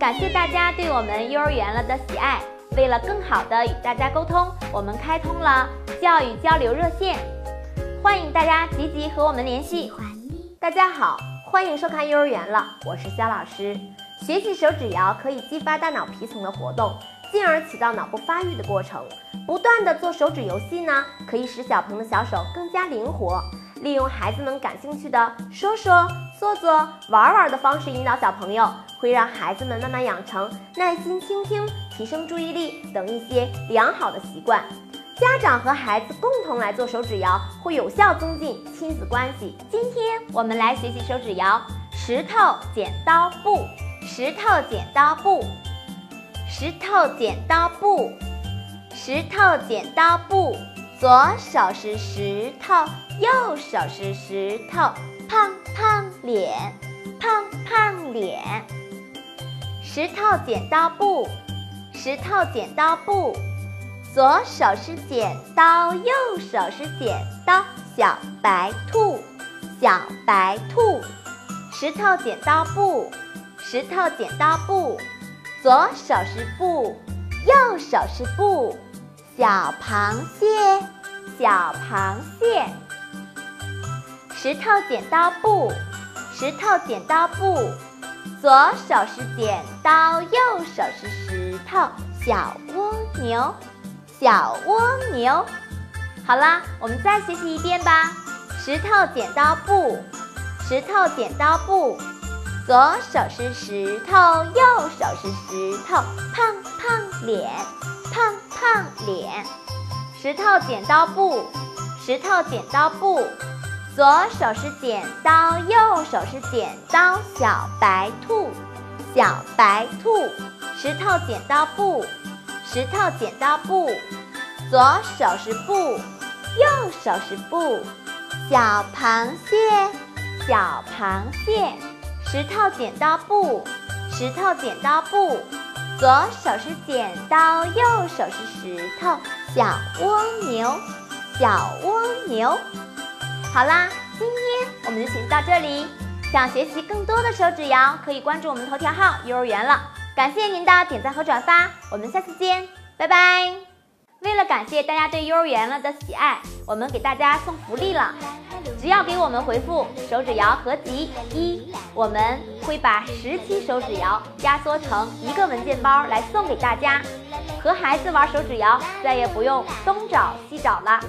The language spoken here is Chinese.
感谢大家对我们幼儿园了的喜爱。为了更好的与大家沟通，我们开通了教育交流热线，欢迎大家积极和我们联系。大家好，欢迎收看幼儿园了，我是肖老师。学习手指谣可以激发大脑皮层的活动，进而起到脑部发育的过程。不断的做手指游戏呢，可以使小朋友的小手更加灵活。利用孩子们感兴趣的说说、做做、玩玩的方式引导小朋友，会让孩子们慢慢养成耐心倾听、提升注意力等一些良好的习惯。家长和孩子共同来做手指谣，会有效增进亲子关系。今天我们来学习手指谣：石头剪刀布，石头剪刀布，石头剪刀布，石头剪刀布。左手是石头，右手是石头，脸，胖胖脸。石头剪刀布，石头剪刀布。左手是剪刀，右手是剪刀，小白兔，小白兔。石头剪刀布，石头剪刀布。左手是布，右手是布。小螃蟹，小螃蟹。石头剪刀布，石头剪刀布。左手是剪刀，右手是石头。小蜗牛，小蜗牛。好啦，我们再学习一遍吧。石头剪刀布，石头剪刀布。左手是石头，右手是石头。胖胖脸，胖胖脸。石头剪刀布，石头剪刀布。左手是剪刀，右手是剪刀。小白兔，小白兔。石头剪刀布，石头剪刀布。左手是布，右手是布。小螃蟹，小螃蟹。石头剪刀布，石头剪刀布。左手是剪刀，右手是石头。小蜗牛，小蜗牛。好啦，今天我们就学习到这里。想学习更多的手指谣，可以关注我们头条号“幼儿园了”。感谢您的点赞和转发，我们下次见，拜拜。为了感谢大家对幼儿园了的喜爱，我们给大家送福利了。只要给我们回复“手指谣合集一”，我们会把十期手指谣压缩成一个文件包来送给大家。和孩子玩手指谣，再也不用东找西找了。